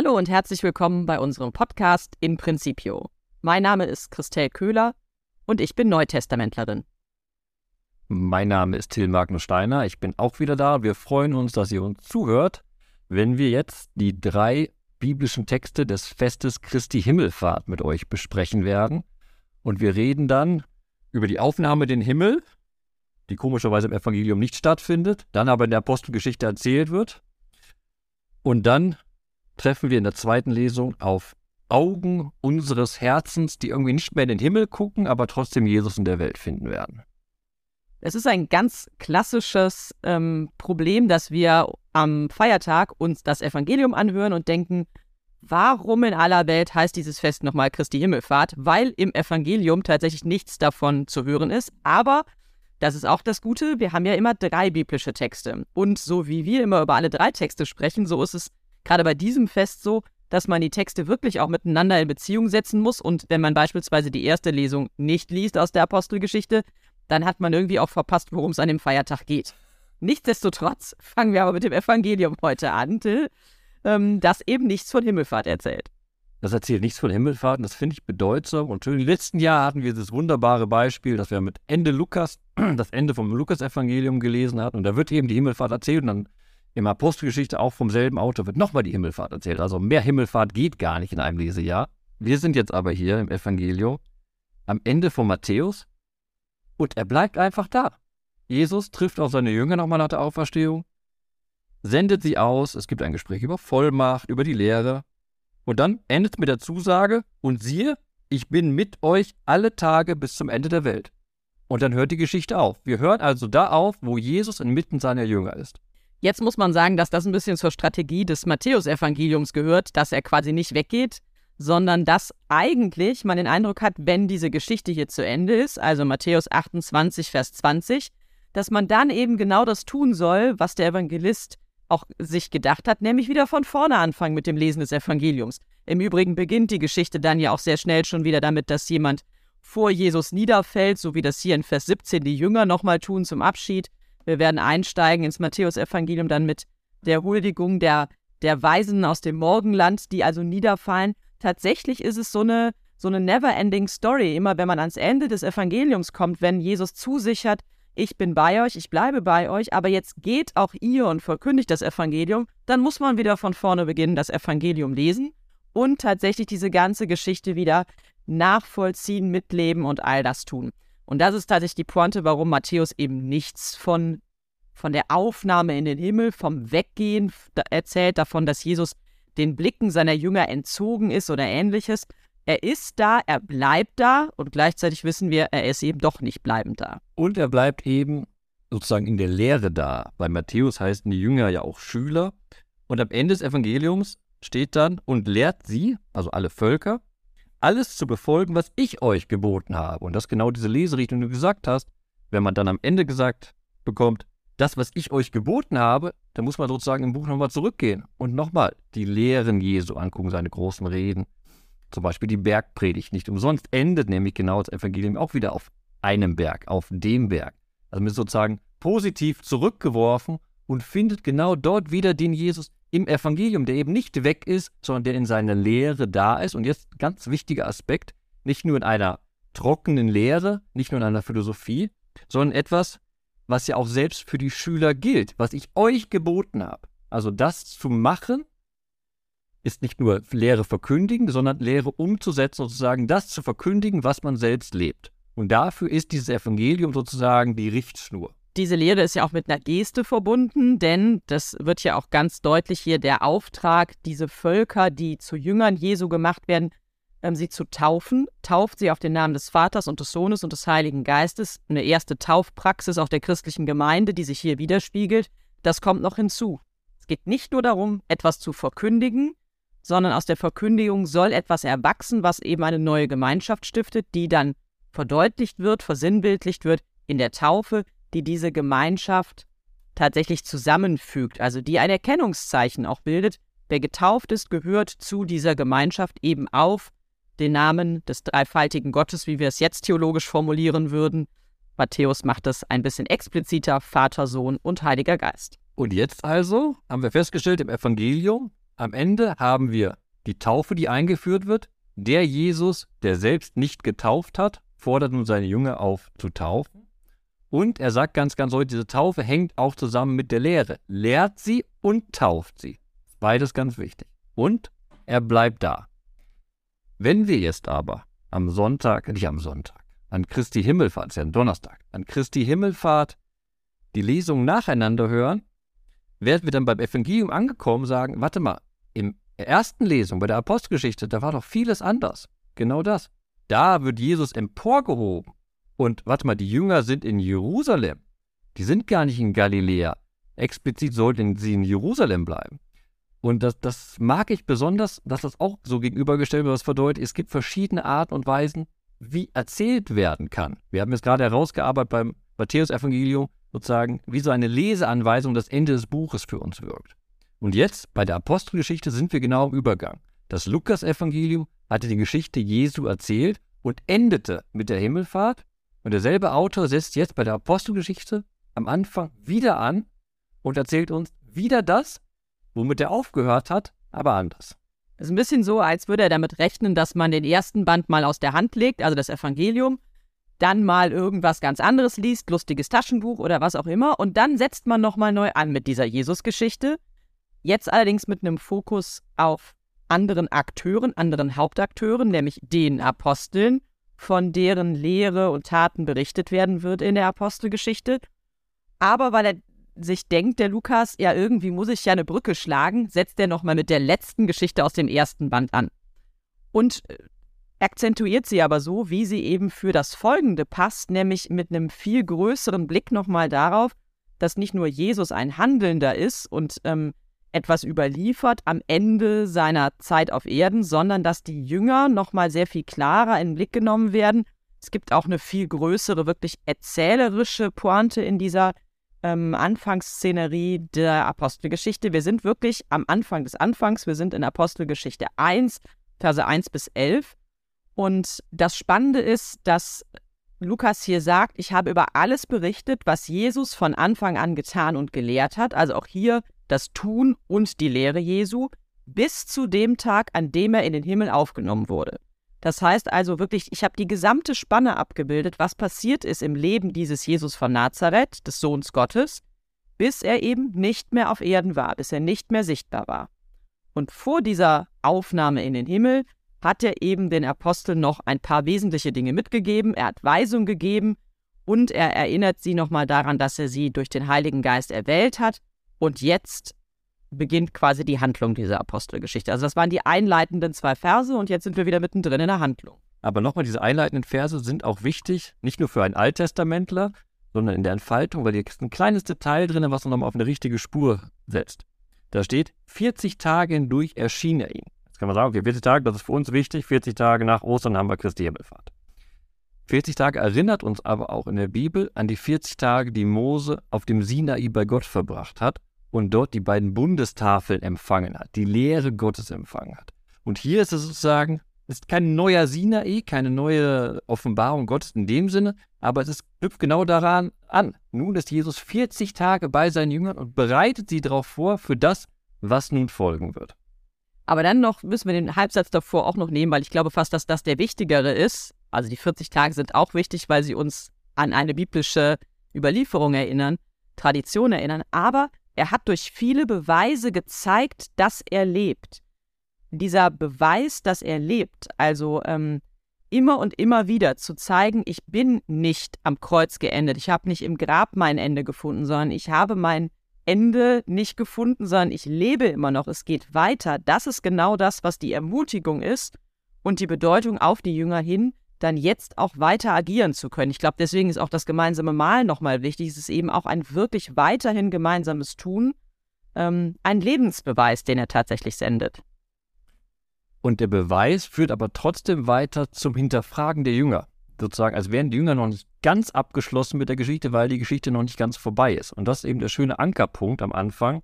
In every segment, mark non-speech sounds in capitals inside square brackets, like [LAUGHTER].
Hallo und herzlich willkommen bei unserem Podcast In Principio. Mein Name ist Christelle Köhler und ich bin Neutestamentlerin. Mein Name ist Till Magnus Steiner. Ich bin auch wieder da. Wir freuen uns, dass ihr uns zuhört, wenn wir jetzt die drei biblischen Texte des Festes Christi Himmelfahrt mit euch besprechen werden. Und wir reden dann über die Aufnahme den Himmel, die komischerweise im Evangelium nicht stattfindet, dann aber in der Apostelgeschichte erzählt wird. Und dann treffen wir in der zweiten Lesung auf Augen unseres Herzens, die irgendwie nicht mehr in den Himmel gucken, aber trotzdem Jesus in der Welt finden werden. Es ist ein ganz klassisches ähm, Problem, dass wir am Feiertag uns das Evangelium anhören und denken, warum in aller Welt heißt dieses Fest nochmal Christi Himmelfahrt? Weil im Evangelium tatsächlich nichts davon zu hören ist. Aber das ist auch das Gute, wir haben ja immer drei biblische Texte. Und so wie wir immer über alle drei Texte sprechen, so ist es gerade bei diesem Fest so, dass man die Texte wirklich auch miteinander in Beziehung setzen muss. Und wenn man beispielsweise die erste Lesung nicht liest aus der Apostelgeschichte, dann hat man irgendwie auch verpasst, worum es an dem Feiertag geht. Nichtsdestotrotz fangen wir aber mit dem Evangelium heute an, ähm, das eben nichts von Himmelfahrt erzählt. Das erzählt nichts von Himmelfahrt und das finde ich bedeutsam und schön. Im letzten Jahr hatten wir das wunderbare Beispiel, dass wir mit Ende Lukas, [CLEARS THROAT] das Ende vom Lukas-Evangelium gelesen hatten und da wird eben die Himmelfahrt erzählt und dann im Apostelgeschichte auch vom selben Autor wird nochmal die Himmelfahrt erzählt. Also mehr Himmelfahrt geht gar nicht in einem Lesejahr. Wir sind jetzt aber hier im Evangelium am Ende von Matthäus und er bleibt einfach da. Jesus trifft auf seine Jünger nochmal nach der Auferstehung, sendet sie aus, es gibt ein Gespräch über Vollmacht, über die Lehre. Und dann endet es mit der Zusage, und siehe, ich bin mit euch alle Tage bis zum Ende der Welt. Und dann hört die Geschichte auf. Wir hören also da auf, wo Jesus inmitten seiner Jünger ist. Jetzt muss man sagen, dass das ein bisschen zur Strategie des Matthäusevangeliums gehört, dass er quasi nicht weggeht, sondern dass eigentlich man den Eindruck hat, wenn diese Geschichte hier zu Ende ist, also Matthäus 28, Vers 20, dass man dann eben genau das tun soll, was der Evangelist auch sich gedacht hat, nämlich wieder von vorne anfangen mit dem Lesen des Evangeliums. Im Übrigen beginnt die Geschichte dann ja auch sehr schnell schon wieder damit, dass jemand vor Jesus niederfällt, so wie das hier in Vers 17 die Jünger nochmal tun zum Abschied. Wir werden einsteigen ins Matthäusevangelium dann mit der Huldigung der, der Weisen aus dem Morgenland, die also niederfallen. Tatsächlich ist es so eine, so eine never-ending Story. Immer wenn man ans Ende des Evangeliums kommt, wenn Jesus zusichert, ich bin bei euch, ich bleibe bei euch, aber jetzt geht auch ihr und verkündigt das Evangelium, dann muss man wieder von vorne beginnen, das Evangelium lesen und tatsächlich diese ganze Geschichte wieder nachvollziehen, mitleben und all das tun. Und das ist tatsächlich die Pointe, warum Matthäus eben nichts von, von der Aufnahme in den Himmel, vom Weggehen erzählt, davon, dass Jesus den Blicken seiner Jünger entzogen ist oder ähnliches, er ist da, er bleibt da und gleichzeitig wissen wir, er ist eben doch nicht bleibend da. Und er bleibt eben sozusagen in der Lehre da. Bei Matthäus heißen die Jünger ja auch Schüler. Und am Ende des Evangeliums steht dann und lehrt sie, also alle Völker, alles zu befolgen, was ich euch geboten habe. Und das genau diese Leserichtung, die du gesagt hast. Wenn man dann am Ende gesagt bekommt, das, was ich euch geboten habe, dann muss man sozusagen im Buch nochmal zurückgehen und nochmal die Lehren Jesu angucken, seine großen Reden, zum Beispiel die Bergpredigt. Nicht umsonst endet nämlich genau das Evangelium auch wieder auf einem Berg, auf dem Berg. Also man ist sozusagen positiv zurückgeworfen und findet genau dort wieder den Jesus im Evangelium, der eben nicht weg ist, sondern der in seiner Lehre da ist. Und jetzt ganz wichtiger Aspekt, nicht nur in einer trockenen Lehre, nicht nur in einer Philosophie, sondern etwas, was ja auch selbst für die Schüler gilt, was ich euch geboten habe. Also das zu machen, ist nicht nur Lehre verkündigen, sondern Lehre umzusetzen, sozusagen das zu verkündigen, was man selbst lebt. Und dafür ist dieses Evangelium sozusagen die Richtschnur. Diese Lehre ist ja auch mit einer Geste verbunden, denn das wird ja auch ganz deutlich hier der Auftrag, diese Völker, die zu Jüngern Jesu gemacht werden, ähm, sie zu taufen. Tauft sie auf den Namen des Vaters und des Sohnes und des Heiligen Geistes. Eine erste Taufpraxis auch der christlichen Gemeinde, die sich hier widerspiegelt. Das kommt noch hinzu. Es geht nicht nur darum, etwas zu verkündigen, sondern aus der Verkündigung soll etwas erwachsen, was eben eine neue Gemeinschaft stiftet, die dann verdeutlicht wird, versinnbildlicht wird in der Taufe, die diese Gemeinschaft tatsächlich zusammenfügt, also die ein Erkennungszeichen auch bildet. Wer getauft ist, gehört zu dieser Gemeinschaft eben auf den Namen des dreifaltigen Gottes, wie wir es jetzt theologisch formulieren würden. Matthäus macht das ein bisschen expliziter, Vater, Sohn und Heiliger Geist. Und jetzt also haben wir festgestellt im Evangelium, am Ende haben wir die Taufe, die eingeführt wird. Der Jesus, der selbst nicht getauft hat, fordert nun seine Jünger auf zu taufen. Und er sagt ganz, ganz deutlich, diese Taufe hängt auch zusammen mit der Lehre. Lehrt sie und tauft sie. Beides ganz wichtig. Und er bleibt da. Wenn wir jetzt aber am Sonntag, nicht am Sonntag, an Christi Himmelfahrt, ist ja ein Donnerstag, an Christi Himmelfahrt die Lesung nacheinander hören, werden wir dann beim Evangelium angekommen sagen, warte mal, im ersten Lesung, bei der Apostelgeschichte, da war doch vieles anders. Genau das. Da wird Jesus emporgehoben. Und warte mal, die Jünger sind in Jerusalem. Die sind gar nicht in Galiläa. Explizit sollten sie in Jerusalem bleiben. Und das, das mag ich besonders, dass das auch so gegenübergestellt wird, was verdeutet, es gibt verschiedene Arten und Weisen, wie erzählt werden kann. Wir haben jetzt gerade herausgearbeitet beim Matthäus-Evangelium, sozusagen, wie so eine Leseanweisung das Ende des Buches für uns wirkt. Und jetzt, bei der Apostelgeschichte, sind wir genau im Übergang. Das Lukas-Evangelium hatte die Geschichte Jesu erzählt und endete mit der Himmelfahrt. Und derselbe Autor setzt jetzt bei der Apostelgeschichte am Anfang wieder an und erzählt uns wieder das, womit er aufgehört hat, aber anders. Es ist ein bisschen so, als würde er damit rechnen, dass man den ersten Band mal aus der Hand legt, also das Evangelium, dann mal irgendwas ganz anderes liest, lustiges Taschenbuch oder was auch immer, und dann setzt man nochmal neu an mit dieser Jesus-Geschichte. Jetzt allerdings mit einem Fokus auf anderen Akteuren, anderen Hauptakteuren, nämlich den Aposteln, von deren Lehre und Taten berichtet werden wird in der Apostelgeschichte. Aber weil er sich denkt, der Lukas, ja, irgendwie muss ich ja eine Brücke schlagen, setzt er nochmal mit der letzten Geschichte aus dem ersten Band an. Und äh, akzentuiert sie aber so, wie sie eben für das Folgende passt, nämlich mit einem viel größeren Blick nochmal darauf, dass nicht nur Jesus ein Handelnder ist und ähm, etwas überliefert am Ende seiner Zeit auf Erden, sondern dass die Jünger nochmal sehr viel klarer in den Blick genommen werden. Es gibt auch eine viel größere, wirklich erzählerische Pointe in dieser ähm, Anfangsszenerie der Apostelgeschichte. Wir sind wirklich am Anfang des Anfangs. Wir sind in Apostelgeschichte 1, Verse 1 bis 11. Und das Spannende ist, dass Lukas hier sagt, ich habe über alles berichtet, was Jesus von Anfang an getan und gelehrt hat. Also auch hier das Tun und die Lehre Jesu bis zu dem Tag, an dem er in den Himmel aufgenommen wurde. Das heißt also wirklich, ich habe die gesamte Spanne abgebildet, was passiert ist im Leben dieses Jesus von Nazareth, des Sohns Gottes, bis er eben nicht mehr auf Erden war, bis er nicht mehr sichtbar war. Und vor dieser Aufnahme in den Himmel hat er eben den Aposteln noch ein paar wesentliche Dinge mitgegeben, er hat Weisung gegeben und er erinnert sie nochmal daran, dass er sie durch den Heiligen Geist erwählt hat. Und jetzt beginnt quasi die Handlung dieser Apostelgeschichte. Also das waren die einleitenden zwei Verse und jetzt sind wir wieder mittendrin in der Handlung. Aber nochmal, diese einleitenden Verse sind auch wichtig, nicht nur für einen Alttestamentler, sondern in der Entfaltung, weil hier ist ein kleines Detail drin, was uns nochmal auf eine richtige Spur setzt. Da steht, 40 Tage hindurch erschien er ihm. Jetzt kann man sagen, okay, 40 Tage, das ist für uns wichtig, 40 Tage nach Ostern haben wir Christi Himmelfahrt. 40 Tage erinnert uns aber auch in der Bibel an die 40 Tage, die Mose auf dem Sinai bei Gott verbracht hat und dort die beiden Bundestafeln empfangen hat, die Lehre Gottes empfangen hat. Und hier ist es sozusagen, ist kein neuer Sinai, keine neue Offenbarung Gottes in dem Sinne, aber es ist, knüpft genau daran an. Nun ist Jesus 40 Tage bei seinen Jüngern und bereitet sie darauf vor für das, was nun folgen wird. Aber dann noch müssen wir den Halbsatz davor auch noch nehmen, weil ich glaube fast, dass das der wichtigere ist. Also die 40 Tage sind auch wichtig, weil sie uns an eine biblische Überlieferung erinnern, Tradition erinnern. Aber er hat durch viele Beweise gezeigt, dass er lebt. Dieser Beweis, dass er lebt, also ähm, immer und immer wieder zu zeigen, ich bin nicht am Kreuz geendet, ich habe nicht im Grab mein Ende gefunden, sondern ich habe mein Ende nicht gefunden, sondern ich lebe immer noch, es geht weiter. Das ist genau das, was die Ermutigung ist und die Bedeutung auf die Jünger hin, dann jetzt auch weiter agieren zu können. Ich glaube, deswegen ist auch das gemeinsame Malen nochmal wichtig. Es ist eben auch ein wirklich weiterhin gemeinsames Tun, ähm, ein Lebensbeweis, den er tatsächlich sendet. Und der Beweis führt aber trotzdem weiter zum Hinterfragen der Jünger sozusagen, als wären die Jünger noch nicht ganz abgeschlossen mit der Geschichte, weil die Geschichte noch nicht ganz vorbei ist. Und das ist eben der schöne Ankerpunkt am Anfang,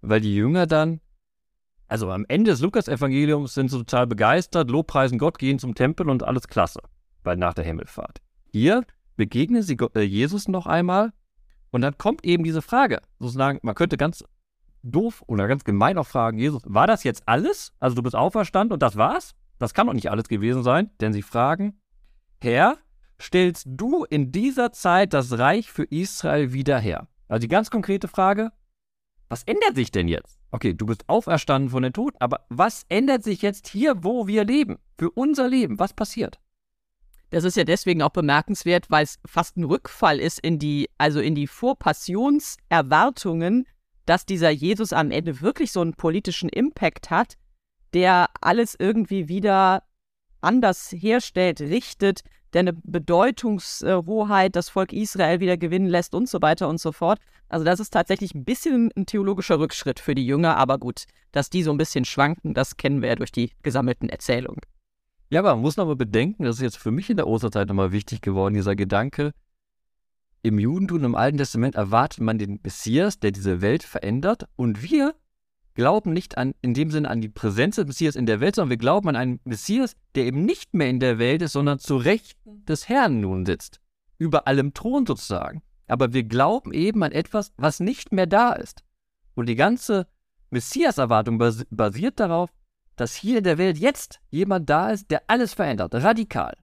weil die Jünger dann, also am Ende des Lukas-Evangeliums sind sie total begeistert, lobpreisen Gott, gehen zum Tempel und alles klasse, weil nach der Himmelfahrt. Hier begegnen sie äh, Jesus noch einmal und dann kommt eben diese Frage, sozusagen, man könnte ganz doof oder ganz gemein auch fragen, Jesus, war das jetzt alles? Also du bist auferstanden und das war's? Das kann doch nicht alles gewesen sein, denn sie fragen, Herr, stellst du in dieser Zeit das Reich für Israel wieder her? Also die ganz konkrete Frage, was ändert sich denn jetzt? Okay, du bist auferstanden von den Toten, aber was ändert sich jetzt hier, wo wir leben? Für unser Leben, was passiert? Das ist ja deswegen auch bemerkenswert, weil es fast ein Rückfall ist in die, also in die Vorpassionserwartungen, dass dieser Jesus am Ende wirklich so einen politischen Impact hat, der alles irgendwie wieder anders herstellt, richtet, der eine Bedeutungshoheit das Volk Israel wieder gewinnen lässt und so weiter und so fort. Also das ist tatsächlich ein bisschen ein theologischer Rückschritt für die Jünger, aber gut, dass die so ein bisschen schwanken, das kennen wir ja durch die gesammelten Erzählungen. Ja, aber man muss noch mal bedenken, das ist jetzt für mich in der Osterzeit nochmal wichtig geworden, dieser Gedanke, im Judentum, im Alten Testament erwartet man den Messias, der diese Welt verändert und wir glauben nicht an, in dem Sinne an die Präsenz des Messias in der Welt, sondern wir glauben an einen Messias, der eben nicht mehr in der Welt ist, sondern zu Rechten des Herrn nun sitzt. Über allem Thron sozusagen. Aber wir glauben eben an etwas, was nicht mehr da ist. Und die ganze Messias-Erwartung basiert darauf, dass hier in der Welt jetzt jemand da ist, der alles verändert, radikal.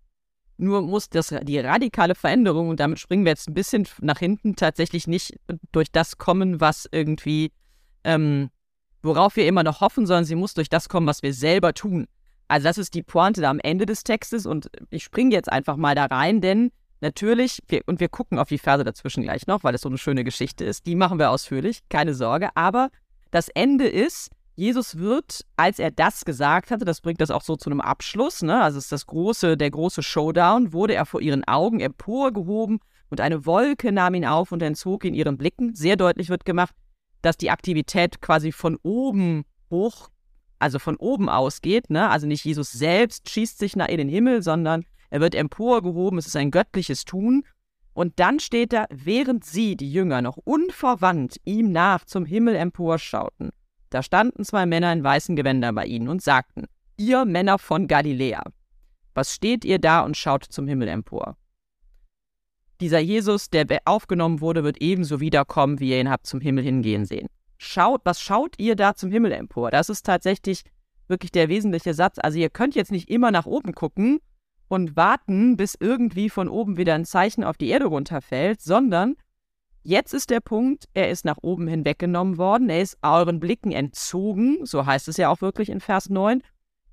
Nur muss das, die radikale Veränderung, und damit springen wir jetzt ein bisschen nach hinten, tatsächlich nicht durch das kommen, was irgendwie ähm, worauf wir immer noch hoffen, sondern sie muss durch das kommen, was wir selber tun. Also das ist die Pointe da am Ende des Textes und ich springe jetzt einfach mal da rein, denn natürlich, wir, und wir gucken auf die Verse dazwischen gleich noch, weil es so eine schöne Geschichte ist, die machen wir ausführlich, keine Sorge, aber das Ende ist, Jesus wird, als er das gesagt hatte, das bringt das auch so zu einem Abschluss, ne? also es ist das große, der große Showdown, wurde er vor ihren Augen emporgehoben und eine Wolke nahm ihn auf und entzog ihn ihren Blicken. Sehr deutlich wird gemacht, dass die Aktivität quasi von oben hoch, also von oben ausgeht. Ne? Also nicht Jesus selbst schießt sich nach in den Himmel, sondern er wird emporgehoben. Es ist ein göttliches Tun. Und dann steht da, während sie, die Jünger, noch unverwandt ihm nach zum Himmel emporschauten, da standen zwei Männer in weißen Gewändern bei ihnen und sagten, ihr Männer von Galiläa, was steht ihr da und schaut zum Himmel empor? Dieser Jesus, der aufgenommen wurde, wird ebenso wiederkommen, wie ihr ihn habt zum Himmel hingehen sehen. Schaut, was schaut ihr da zum Himmel empor? Das ist tatsächlich wirklich der wesentliche Satz. Also ihr könnt jetzt nicht immer nach oben gucken und warten, bis irgendwie von oben wieder ein Zeichen auf die Erde runterfällt, sondern jetzt ist der Punkt, er ist nach oben hinweggenommen worden, er ist euren Blicken entzogen, so heißt es ja auch wirklich in Vers 9.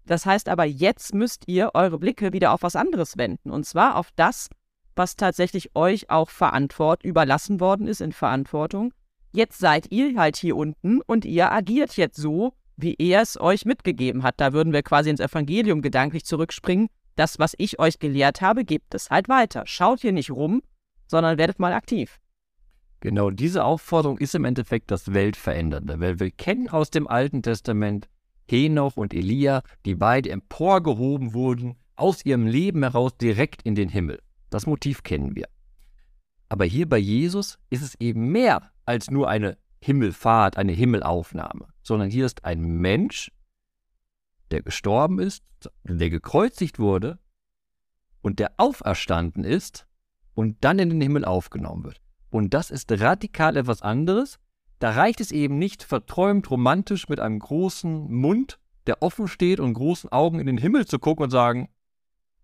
Das heißt aber, jetzt müsst ihr eure Blicke wieder auf was anderes wenden, und zwar auf das, was tatsächlich euch auch verantwort überlassen worden ist in Verantwortung. Jetzt seid ihr halt hier unten und ihr agiert jetzt so, wie er es euch mitgegeben hat. Da würden wir quasi ins Evangelium gedanklich zurückspringen. Das, was ich euch gelehrt habe, gebt es halt weiter. Schaut hier nicht rum, sondern werdet mal aktiv. Genau, diese Aufforderung ist im Endeffekt das Weltverändernde, weil wir kennen aus dem Alten Testament Henoch und Elia, die beide emporgehoben wurden, aus ihrem Leben heraus direkt in den Himmel. Das Motiv kennen wir. Aber hier bei Jesus ist es eben mehr als nur eine Himmelfahrt, eine Himmelaufnahme, sondern hier ist ein Mensch, der gestorben ist, der gekreuzigt wurde und der auferstanden ist und dann in den Himmel aufgenommen wird. Und das ist radikal etwas anderes. Da reicht es eben nicht verträumt romantisch mit einem großen Mund, der offen steht und großen Augen in den Himmel zu gucken und sagen,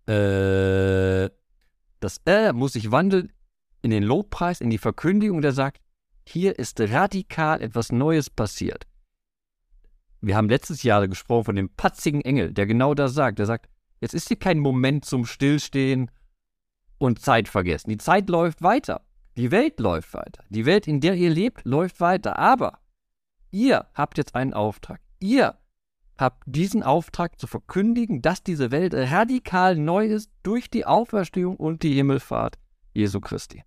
äh, das Er muss sich wandeln in den Lobpreis, in die Verkündigung, der sagt, hier ist radikal etwas Neues passiert. Wir haben letztes Jahr gesprochen von dem patzigen Engel, der genau das sagt. Der sagt, jetzt ist hier kein Moment zum Stillstehen und Zeit vergessen. Die Zeit läuft weiter. Die Welt läuft weiter. Die Welt, in der ihr lebt, läuft weiter. Aber ihr habt jetzt einen Auftrag. Ihr habt diesen Auftrag zu verkündigen, dass diese Welt radikal neu ist durch die Auferstehung und die Himmelfahrt Jesu Christi.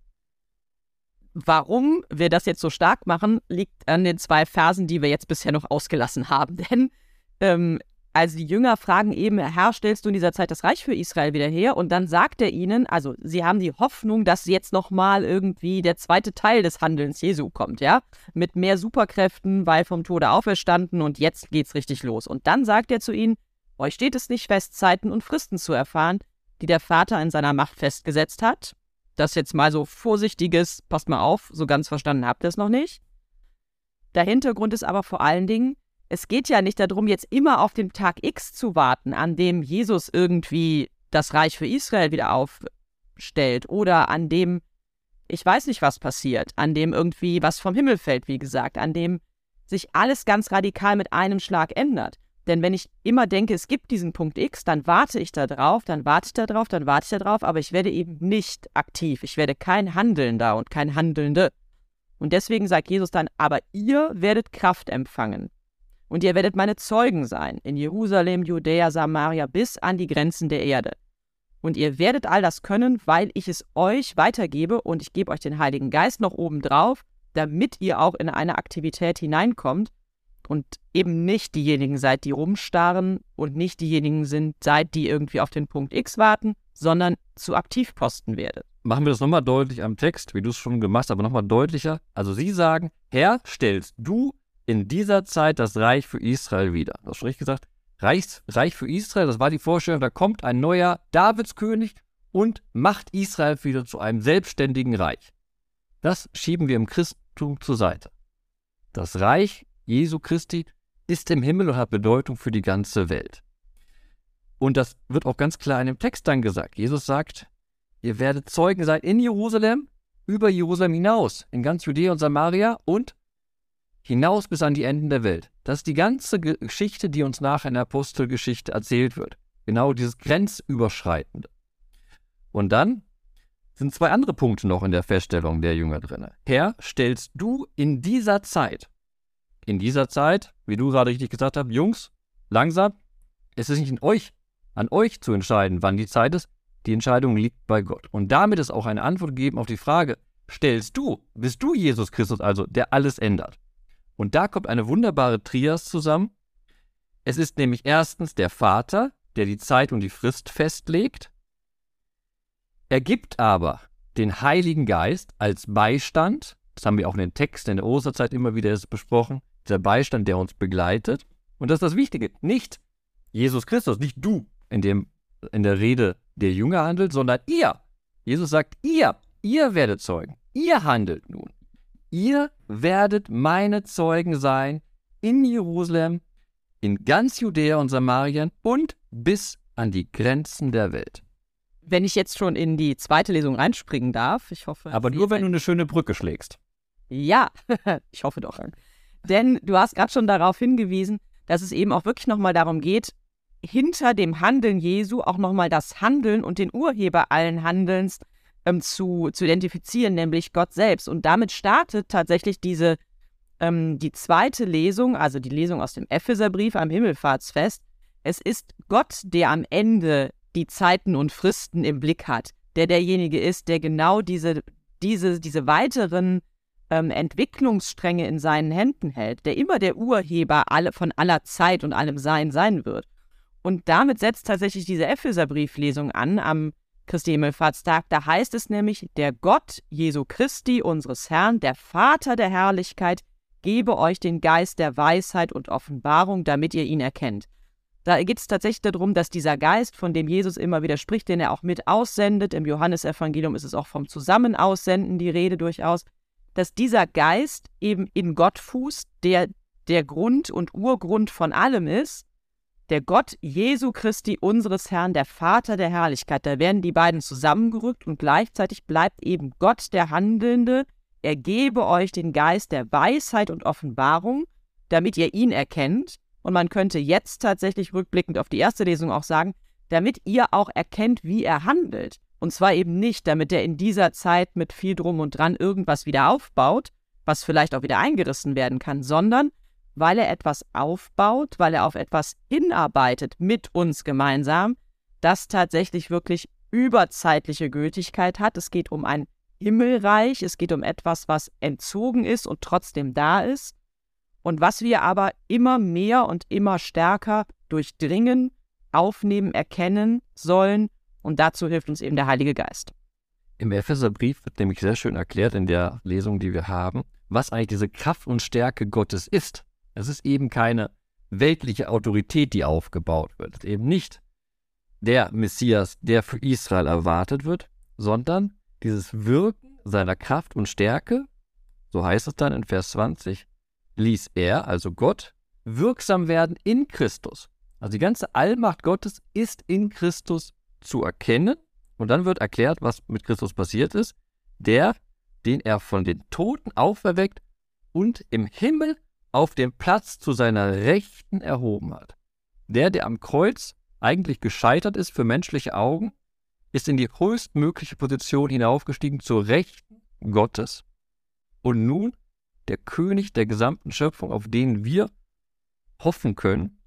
Warum wir das jetzt so stark machen, liegt an den zwei Versen, die wir jetzt bisher noch ausgelassen haben. [LAUGHS] Denn ähm, also die Jünger fragen eben, Herr, stellst du in dieser Zeit das Reich für Israel wieder her? Und dann sagt er ihnen, also sie haben die Hoffnung, dass jetzt nochmal irgendwie der zweite Teil des Handelns Jesu kommt, ja? Mit mehr Superkräften, weil vom Tode auferstanden und jetzt geht's richtig los. Und dann sagt er zu ihnen, euch steht es nicht fest, Zeiten und Fristen zu erfahren, die der Vater in seiner Macht festgesetzt hat. Das jetzt mal so vorsichtiges, passt mal auf, so ganz verstanden habt ihr es noch nicht. Der Hintergrund ist aber vor allen Dingen, es geht ja nicht darum, jetzt immer auf den Tag X zu warten, an dem Jesus irgendwie das Reich für Israel wieder aufstellt oder an dem, ich weiß nicht, was passiert, an dem irgendwie was vom Himmel fällt, wie gesagt, an dem sich alles ganz radikal mit einem Schlag ändert. Denn wenn ich immer denke, es gibt diesen Punkt X, dann warte ich da drauf, dann warte ich da drauf, dann warte ich da drauf, aber ich werde eben nicht aktiv. Ich werde kein Handelnder und kein Handelnde. Und deswegen sagt Jesus dann, aber ihr werdet Kraft empfangen. Und ihr werdet meine Zeugen sein in Jerusalem, Judäa, Samaria bis an die Grenzen der Erde. Und ihr werdet all das können, weil ich es euch weitergebe und ich gebe euch den Heiligen Geist noch oben drauf, damit ihr auch in eine Aktivität hineinkommt und eben nicht diejenigen seid, die rumstarren und nicht diejenigen sind, seid, die irgendwie auf den Punkt X warten, sondern zu Aktivposten werdet. Machen wir das nochmal deutlich am Text, wie du es schon gemacht hast, aber nochmal deutlicher. Also sie sagen, Herr, stellst du in dieser Zeit das Reich für Israel wieder. Das hast du richtig gesagt. Reich, Reich für Israel, das war die Vorstellung, da kommt ein neuer Davidskönig und macht Israel wieder zu einem selbstständigen Reich. Das schieben wir im Christentum zur Seite. Das Reich Jesu Christi ist im Himmel und hat Bedeutung für die ganze Welt. Und das wird auch ganz klar in dem Text dann gesagt. Jesus sagt, ihr werdet Zeugen sein in Jerusalem, über Jerusalem hinaus, in ganz Judäa und Samaria und hinaus bis an die Enden der Welt. Das ist die ganze Geschichte, die uns nachher in der Apostelgeschichte erzählt wird. Genau dieses Grenzüberschreitende. Und dann sind zwei andere Punkte noch in der Feststellung der Jünger drin. Herr, stellst du in dieser Zeit, in dieser Zeit, wie du gerade richtig gesagt hast, Jungs, langsam, es ist nicht in euch, an euch zu entscheiden, wann die Zeit ist. Die Entscheidung liegt bei Gott. Und damit ist auch eine Antwort gegeben auf die Frage, stellst du, bist du Jesus Christus also, der alles ändert? Und da kommt eine wunderbare Trias zusammen. Es ist nämlich erstens der Vater, der die Zeit und die Frist festlegt. Er gibt aber den Heiligen Geist als Beistand. Das haben wir auch in den Texten in der Osterzeit immer wieder besprochen. Dieser Beistand, der uns begleitet. Und das ist das Wichtige. Nicht Jesus Christus, nicht du, in, dem, in der Rede der Jünger handelt, sondern ihr. Jesus sagt, ihr, ihr werdet Zeugen. Ihr handelt nun. Ihr werdet meine Zeugen sein in Jerusalem, in ganz Judäa und Samarien und bis an die Grenzen der Welt. Wenn ich jetzt schon in die zweite Lesung reinspringen darf, ich hoffe. Aber nur, wenn du eine schöne Brücke schlägst. Ja, [LAUGHS] ich hoffe doch. Denn du hast gerade schon darauf hingewiesen, dass es eben auch wirklich nochmal darum geht, hinter dem Handeln Jesu auch nochmal das Handeln und den Urheber allen Handelns ähm, zu, zu identifizieren, nämlich Gott selbst. Und damit startet tatsächlich diese, ähm, die zweite Lesung, also die Lesung aus dem Epheserbrief am Himmelfahrtsfest. Es ist Gott, der am Ende die Zeiten und Fristen im Blick hat, der derjenige ist, der genau diese, diese, diese weiteren ähm, Entwicklungsstränge in seinen Händen hält, der immer der Urheber alle, von aller Zeit und allem Sein sein wird. Und damit setzt tatsächlich diese Epheserbrieflesung an am Christi Himmelfahrtstag. Da heißt es nämlich, der Gott Jesu Christi, unseres Herrn, der Vater der Herrlichkeit, gebe euch den Geist der Weisheit und Offenbarung, damit ihr ihn erkennt. Da geht es tatsächlich darum, dass dieser Geist, von dem Jesus immer wieder spricht, den er auch mit aussendet, im Johannesevangelium ist es auch vom Zusammenaussenden die Rede durchaus, dass dieser Geist eben in Gott fußt, der der Grund und Urgrund von allem ist der Gott Jesu Christi, unseres Herrn, der Vater der Herrlichkeit. Da werden die beiden zusammengerückt und gleichzeitig bleibt eben Gott der Handelnde. Er gebe euch den Geist der Weisheit und Offenbarung, damit ihr ihn erkennt. Und man könnte jetzt tatsächlich rückblickend auf die erste Lesung auch sagen, damit ihr auch erkennt, wie er handelt. Und zwar eben nicht, damit er in dieser Zeit mit viel drum und dran irgendwas wieder aufbaut, was vielleicht auch wieder eingerissen werden kann, sondern weil er etwas aufbaut, weil er auf etwas hinarbeitet mit uns gemeinsam, das tatsächlich wirklich überzeitliche Gültigkeit hat. Es geht um ein Himmelreich, es geht um etwas, was entzogen ist und trotzdem da ist und was wir aber immer mehr und immer stärker durchdringen, aufnehmen, erkennen sollen und dazu hilft uns eben der Heilige Geist. Im Epheserbrief wird nämlich sehr schön erklärt in der Lesung, die wir haben, was eigentlich diese Kraft und Stärke Gottes ist. Es ist eben keine weltliche Autorität, die aufgebaut wird. Es ist eben nicht der Messias, der für Israel erwartet wird, sondern dieses Wirken seiner Kraft und Stärke, so heißt es dann in Vers 20, ließ er, also Gott, wirksam werden in Christus. Also die ganze Allmacht Gottes ist in Christus zu erkennen. Und dann wird erklärt, was mit Christus passiert ist. Der, den er von den Toten auferweckt und im Himmel auf den Platz zu seiner Rechten erhoben hat. Der, der am Kreuz eigentlich gescheitert ist für menschliche Augen, ist in die höchstmögliche Position hinaufgestiegen zur Rechten Gottes. Und nun der König der gesamten Schöpfung, auf den wir hoffen können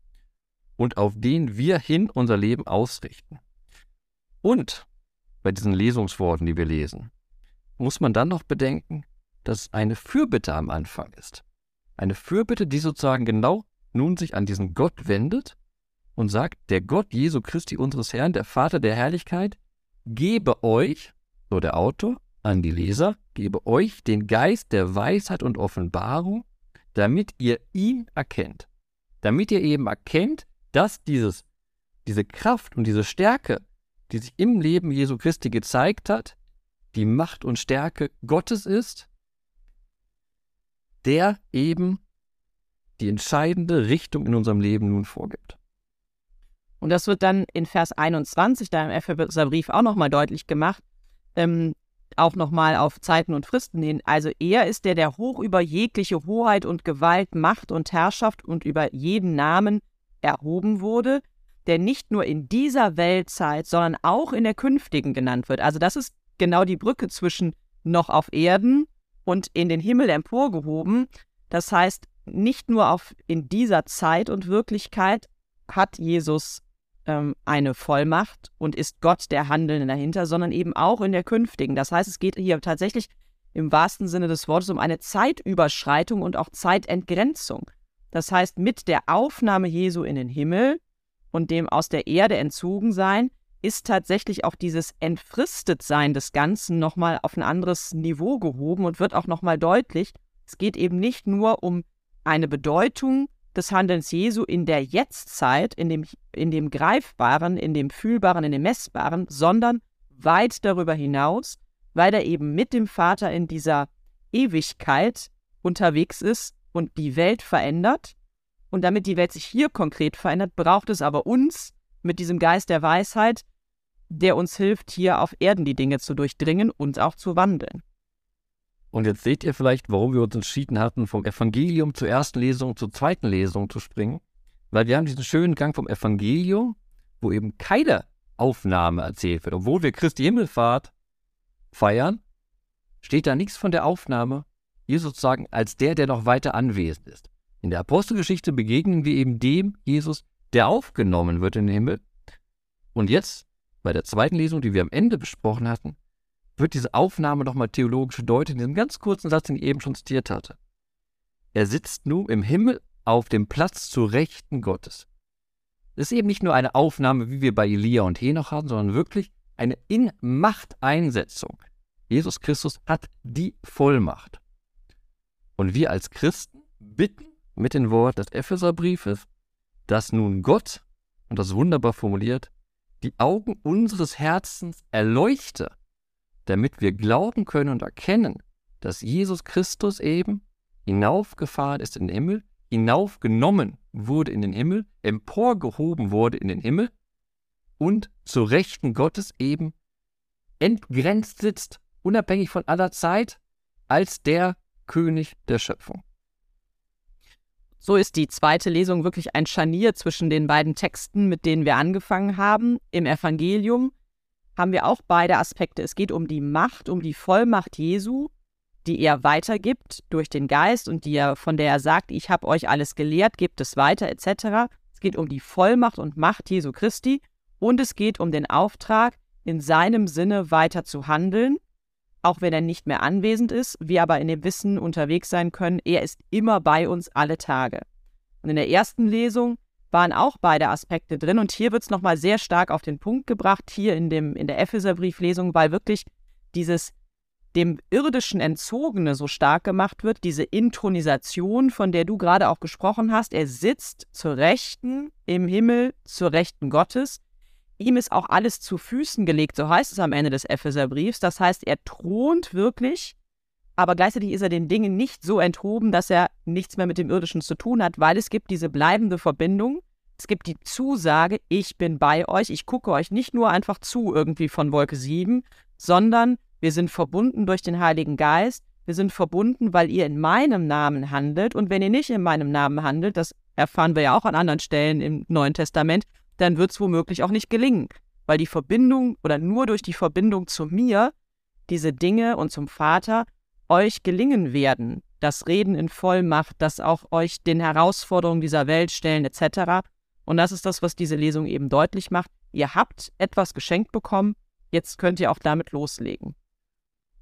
und auf den wir hin unser Leben ausrichten. Und bei diesen Lesungsworten, die wir lesen, muss man dann noch bedenken, dass eine Fürbitte am Anfang ist. Eine Fürbitte, die sozusagen genau nun sich an diesen Gott wendet und sagt, der Gott Jesu Christi unseres Herrn, der Vater der Herrlichkeit, gebe euch, so der Autor, an die Leser, gebe euch den Geist der Weisheit und Offenbarung, damit ihr ihn erkennt. Damit ihr eben erkennt, dass dieses, diese Kraft und diese Stärke, die sich im Leben Jesu Christi gezeigt hat, die Macht und Stärke Gottes ist, der eben die entscheidende Richtung in unserem Leben nun vorgibt. Und das wird dann in Vers 21, da im Epheserbrief auch nochmal deutlich gemacht, ähm, auch nochmal auf Zeiten und Fristen hin. Also er ist der, der hoch über jegliche Hoheit und Gewalt, Macht und Herrschaft und über jeden Namen erhoben wurde, der nicht nur in dieser Weltzeit, sondern auch in der künftigen genannt wird. Also das ist genau die Brücke zwischen noch auf Erden und in den Himmel emporgehoben. Das heißt, nicht nur auf, in dieser Zeit und Wirklichkeit hat Jesus ähm, eine Vollmacht und ist Gott der Handelnde dahinter, sondern eben auch in der künftigen. Das heißt, es geht hier tatsächlich im wahrsten Sinne des Wortes um eine Zeitüberschreitung und auch Zeitentgrenzung. Das heißt, mit der Aufnahme Jesu in den Himmel und dem aus der Erde entzogen sein, ist tatsächlich auch dieses Entfristetsein des Ganzen nochmal auf ein anderes Niveau gehoben und wird auch nochmal deutlich, es geht eben nicht nur um eine Bedeutung des Handelns Jesu in der Jetztzeit, in dem, in dem Greifbaren, in dem Fühlbaren, in dem Messbaren, sondern weit darüber hinaus, weil er eben mit dem Vater in dieser Ewigkeit unterwegs ist und die Welt verändert. Und damit die Welt sich hier konkret verändert, braucht es aber uns mit diesem Geist der Weisheit, der uns hilft, hier auf Erden die Dinge zu durchdringen und auch zu wandeln. Und jetzt seht ihr vielleicht, warum wir uns entschieden hatten, vom Evangelium zur ersten Lesung zur zweiten Lesung zu springen. Weil wir haben diesen schönen Gang vom Evangelium, wo eben keine Aufnahme erzählt wird. Obwohl wir Christi Himmelfahrt feiern, steht da nichts von der Aufnahme. Jesus sozusagen als der, der noch weiter anwesend ist. In der Apostelgeschichte begegnen wir eben dem Jesus, der aufgenommen wird in den Himmel. Und jetzt, bei der zweiten Lesung, die wir am Ende besprochen hatten, wird diese Aufnahme nochmal theologisch gedeutet in diesem ganz kurzen Satz, den ich eben schon zitiert hatte. Er sitzt nun im Himmel auf dem Platz zur Rechten Gottes. Das ist eben nicht nur eine Aufnahme, wie wir bei Elia und Henoch hatten, sondern wirklich eine In-Macht-Einsetzung. Jesus Christus hat die Vollmacht. Und wir als Christen bitten mit dem Wort des Epheserbriefes, dass nun Gott, und das wunderbar formuliert, die Augen unseres Herzens erleuchte, damit wir glauben können und erkennen, dass Jesus Christus eben hinaufgefahren ist in den Himmel, hinaufgenommen wurde in den Himmel, emporgehoben wurde in den Himmel und zu Rechten Gottes eben entgrenzt sitzt, unabhängig von aller Zeit, als der König der Schöpfung. So ist die zweite Lesung wirklich ein Scharnier zwischen den beiden Texten, mit denen wir angefangen haben. Im Evangelium haben wir auch beide Aspekte. Es geht um die Macht, um die Vollmacht Jesu, die er weitergibt durch den Geist und die er, von der er sagt, ich habe euch alles gelehrt, gebt es weiter, etc. Es geht um die Vollmacht und Macht Jesu Christi und es geht um den Auftrag, in seinem Sinne weiter zu handeln, auch wenn er nicht mehr anwesend ist, wir aber in dem Wissen unterwegs sein können, er ist immer bei uns alle Tage. Und in der ersten Lesung waren auch beide Aspekte drin. Und hier wird es nochmal sehr stark auf den Punkt gebracht, hier in, dem, in der Epheserbrieflesung, weil wirklich dieses dem Irdischen Entzogene so stark gemacht wird, diese Intronisation, von der du gerade auch gesprochen hast. Er sitzt zur Rechten im Himmel, zur Rechten Gottes. Ihm ist auch alles zu Füßen gelegt, so heißt es am Ende des Epheserbriefs. Das heißt, er thront wirklich aber gleichzeitig ist er den Dingen nicht so enthoben, dass er nichts mehr mit dem Irdischen zu tun hat, weil es gibt diese bleibende Verbindung. Es gibt die Zusage, ich bin bei euch, ich gucke euch nicht nur einfach zu irgendwie von Wolke 7, sondern wir sind verbunden durch den Heiligen Geist, wir sind verbunden, weil ihr in meinem Namen handelt und wenn ihr nicht in meinem Namen handelt, das erfahren wir ja auch an anderen Stellen im Neuen Testament, dann wird es womöglich auch nicht gelingen, weil die Verbindung oder nur durch die Verbindung zu mir diese Dinge und zum Vater euch gelingen werden. Das Reden in Vollmacht, das auch euch den Herausforderungen dieser Welt stellen etc. Und das ist das, was diese Lesung eben deutlich macht. Ihr habt etwas geschenkt bekommen, jetzt könnt ihr auch damit loslegen.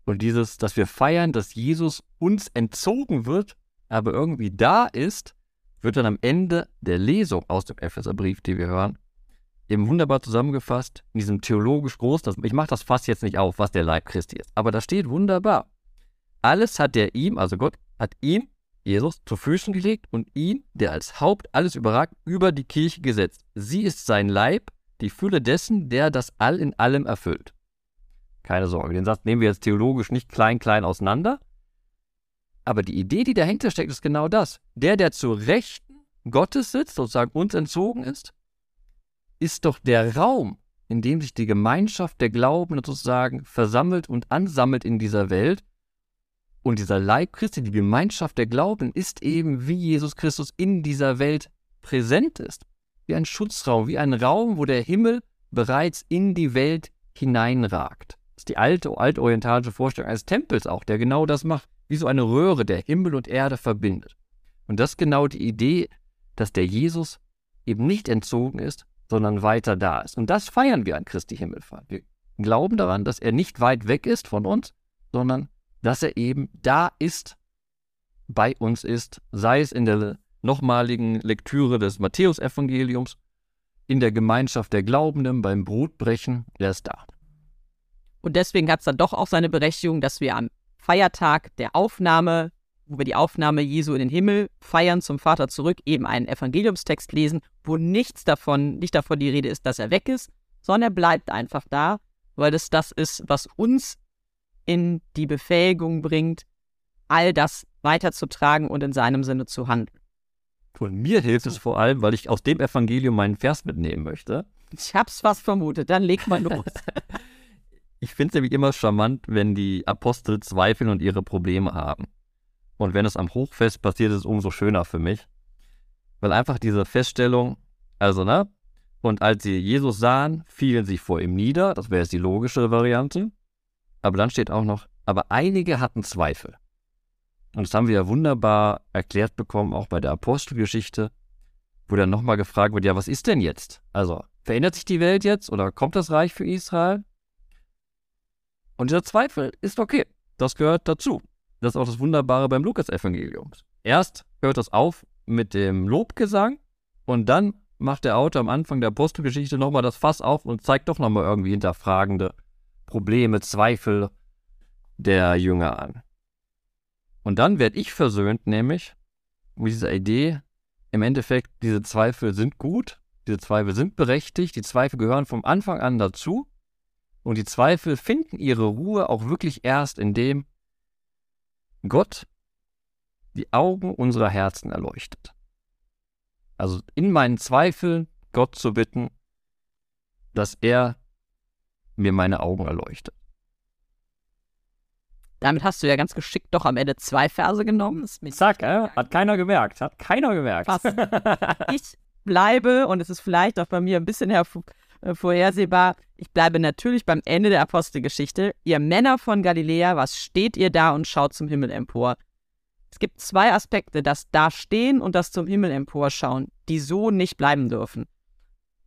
Und dieses, dass wir feiern, dass Jesus uns entzogen wird, aber irgendwie da ist, wird dann am Ende der Lesung aus dem Epheserbrief, die wir hören, eben wunderbar zusammengefasst, in diesem theologisch groß, das, ich mache das fast jetzt nicht auf, was der Leib Christi ist, aber da steht wunderbar. Alles hat er ihm, also Gott, hat ihm, Jesus, zu Füßen gelegt und ihn, der als Haupt alles überragt, über die Kirche gesetzt. Sie ist sein Leib, die Fülle dessen, der das All in allem erfüllt. Keine Sorge, den Satz nehmen wir jetzt theologisch nicht klein, klein auseinander. Aber die Idee, die dahinter steckt, ist genau das. Der, der zur Rechten Gottes sitzt, sozusagen uns entzogen ist, ist doch der Raum, in dem sich die Gemeinschaft der Glauben sozusagen versammelt und ansammelt in dieser Welt. Und dieser Leib Christi, die Gemeinschaft der Glauben, ist eben wie Jesus Christus in dieser Welt präsent ist. Wie ein Schutzraum, wie ein Raum, wo der Himmel bereits in die Welt hineinragt. Das ist die alte, altorientalische Vorstellung eines Tempels auch, der genau das macht. Wie so eine Röhre, der Himmel und Erde verbindet. Und das ist genau die Idee, dass der Jesus eben nicht entzogen ist, sondern weiter da ist. Und das feiern wir an Christi Himmelfahrt. Wir glauben daran, dass er nicht weit weg ist von uns, sondern dass er eben da ist, bei uns ist, sei es in der nochmaligen Lektüre des Matthäusevangeliums, in der Gemeinschaft der Glaubenden, beim Brotbrechen, er ist da. Und deswegen hat es dann doch auch seine Berechtigung, dass wir am Feiertag der Aufnahme, wo wir die Aufnahme Jesu in den Himmel feiern, zum Vater zurück, eben einen Evangeliumstext lesen, wo nichts davon, nicht davon die Rede ist, dass er weg ist, sondern er bleibt einfach da, weil das das ist, was uns in die Befähigung bringt, all das weiterzutragen und in seinem Sinne zu handeln. Und mir hilft es vor allem, weil ich aus dem Evangelium meinen Vers mitnehmen möchte. Ich hab's fast vermutet, dann leg mal [LAUGHS] los. Ich finde es nämlich immer charmant, wenn die Apostel zweifeln und ihre Probleme haben. Und wenn es am Hochfest passiert, ist es umso schöner für mich. Weil einfach diese Feststellung, also, ne? Und als sie Jesus sahen, fielen sie vor ihm nieder. Das wäre jetzt die logische Variante. Aber dann steht auch noch, aber einige hatten Zweifel. Und das haben wir ja wunderbar erklärt bekommen, auch bei der Apostelgeschichte, wo dann nochmal gefragt wird, ja, was ist denn jetzt? Also, verändert sich die Welt jetzt oder kommt das Reich für Israel? Und dieser Zweifel ist okay. Das gehört dazu. Das ist auch das Wunderbare beim Lukas-Evangelium. Erst hört das auf mit dem Lobgesang und dann macht der Autor am Anfang der Apostelgeschichte nochmal das Fass auf und zeigt doch nochmal irgendwie hinterfragende Probleme, Zweifel der Jünger an. Und dann werde ich versöhnt, nämlich mit dieser Idee, im Endeffekt, diese Zweifel sind gut, diese Zweifel sind berechtigt, die Zweifel gehören vom Anfang an dazu und die Zweifel finden ihre Ruhe auch wirklich erst, indem Gott die Augen unserer Herzen erleuchtet. Also in meinen Zweifeln Gott zu bitten, dass er mir meine Augen erleuchtet. Damit hast du ja ganz geschickt doch am Ende zwei Verse genommen. Zack, äh? hat keiner gemerkt. Hat keiner gemerkt. Was? [LAUGHS] ich bleibe, und es ist vielleicht auch bei mir ein bisschen hervor äh, vorhersehbar. Ich bleibe natürlich beim Ende der Apostelgeschichte. Ihr Männer von Galiläa, was steht ihr da und schaut zum Himmel empor? Es gibt zwei Aspekte, das Dastehen und das zum Himmel emporschauen, die so nicht bleiben dürfen.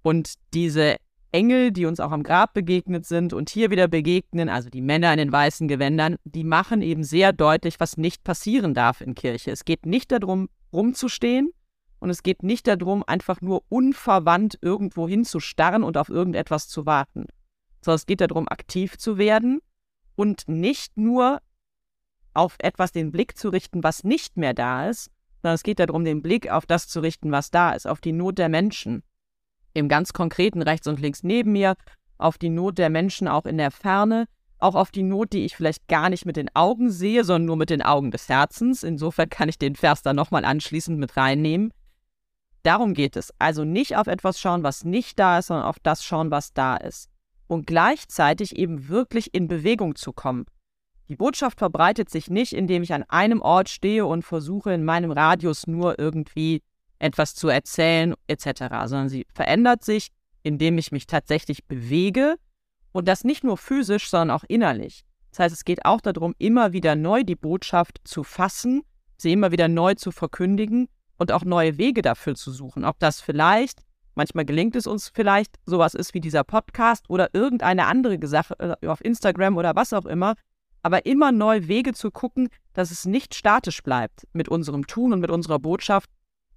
Und diese Engel, die uns auch am Grab begegnet sind und hier wieder begegnen, also die Männer in den weißen Gewändern, die machen eben sehr deutlich, was nicht passieren darf in Kirche. Es geht nicht darum, rumzustehen, und es geht nicht darum, einfach nur unverwandt irgendwo hinzustarren und auf irgendetwas zu warten, sondern es geht darum, aktiv zu werden und nicht nur auf etwas den Blick zu richten, was nicht mehr da ist, sondern es geht darum, den Blick auf das zu richten, was da ist, auf die Not der Menschen. Im ganz konkreten rechts und links neben mir, auf die Not der Menschen auch in der Ferne, auch auf die Not, die ich vielleicht gar nicht mit den Augen sehe, sondern nur mit den Augen des Herzens. Insofern kann ich den Vers da nochmal anschließend mit reinnehmen. Darum geht es. Also nicht auf etwas schauen, was nicht da ist, sondern auf das schauen, was da ist. Und gleichzeitig eben wirklich in Bewegung zu kommen. Die Botschaft verbreitet sich nicht, indem ich an einem Ort stehe und versuche in meinem Radius nur irgendwie etwas zu erzählen etc., sondern sie verändert sich, indem ich mich tatsächlich bewege und das nicht nur physisch, sondern auch innerlich. Das heißt, es geht auch darum, immer wieder neu die Botschaft zu fassen, sie immer wieder neu zu verkündigen und auch neue Wege dafür zu suchen. Ob das vielleicht, manchmal gelingt es uns vielleicht, sowas ist wie dieser Podcast oder irgendeine andere Sache äh, auf Instagram oder was auch immer, aber immer neue Wege zu gucken, dass es nicht statisch bleibt mit unserem Tun und mit unserer Botschaft.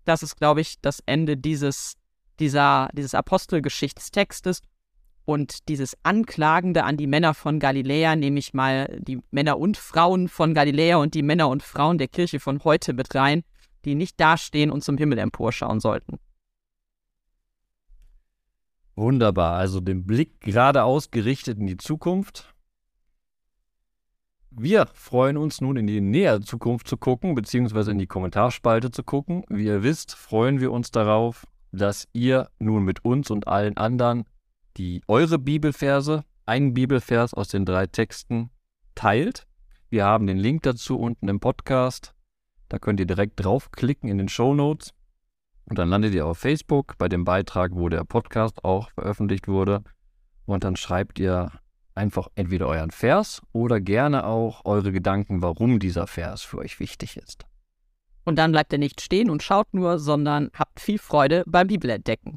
Das ist, glaube ich, das Ende dieses, dieser, dieses Apostelgeschichtstextes und dieses Anklagende an die Männer von Galiläa, nehme ich mal die Männer und Frauen von Galiläa und die Männer und Frauen der Kirche von heute mit rein, die nicht dastehen und zum Himmel emporschauen sollten. Wunderbar, also den Blick geradeaus gerichtet in die Zukunft. Wir freuen uns nun in die nähere Zukunft zu gucken, beziehungsweise in die Kommentarspalte zu gucken. Wie ihr wisst, freuen wir uns darauf, dass ihr nun mit uns und allen anderen die eure Bibelverse, einen Bibelvers aus den drei Texten teilt. Wir haben den Link dazu unten im Podcast. Da könnt ihr direkt draufklicken in den Show Notes und dann landet ihr auf Facebook bei dem Beitrag, wo der Podcast auch veröffentlicht wurde. Und dann schreibt ihr einfach entweder euren Vers oder gerne auch eure Gedanken, warum dieser Vers für euch wichtig ist. Und dann bleibt ihr nicht stehen und schaut nur, sondern habt viel Freude beim Bibelentdecken.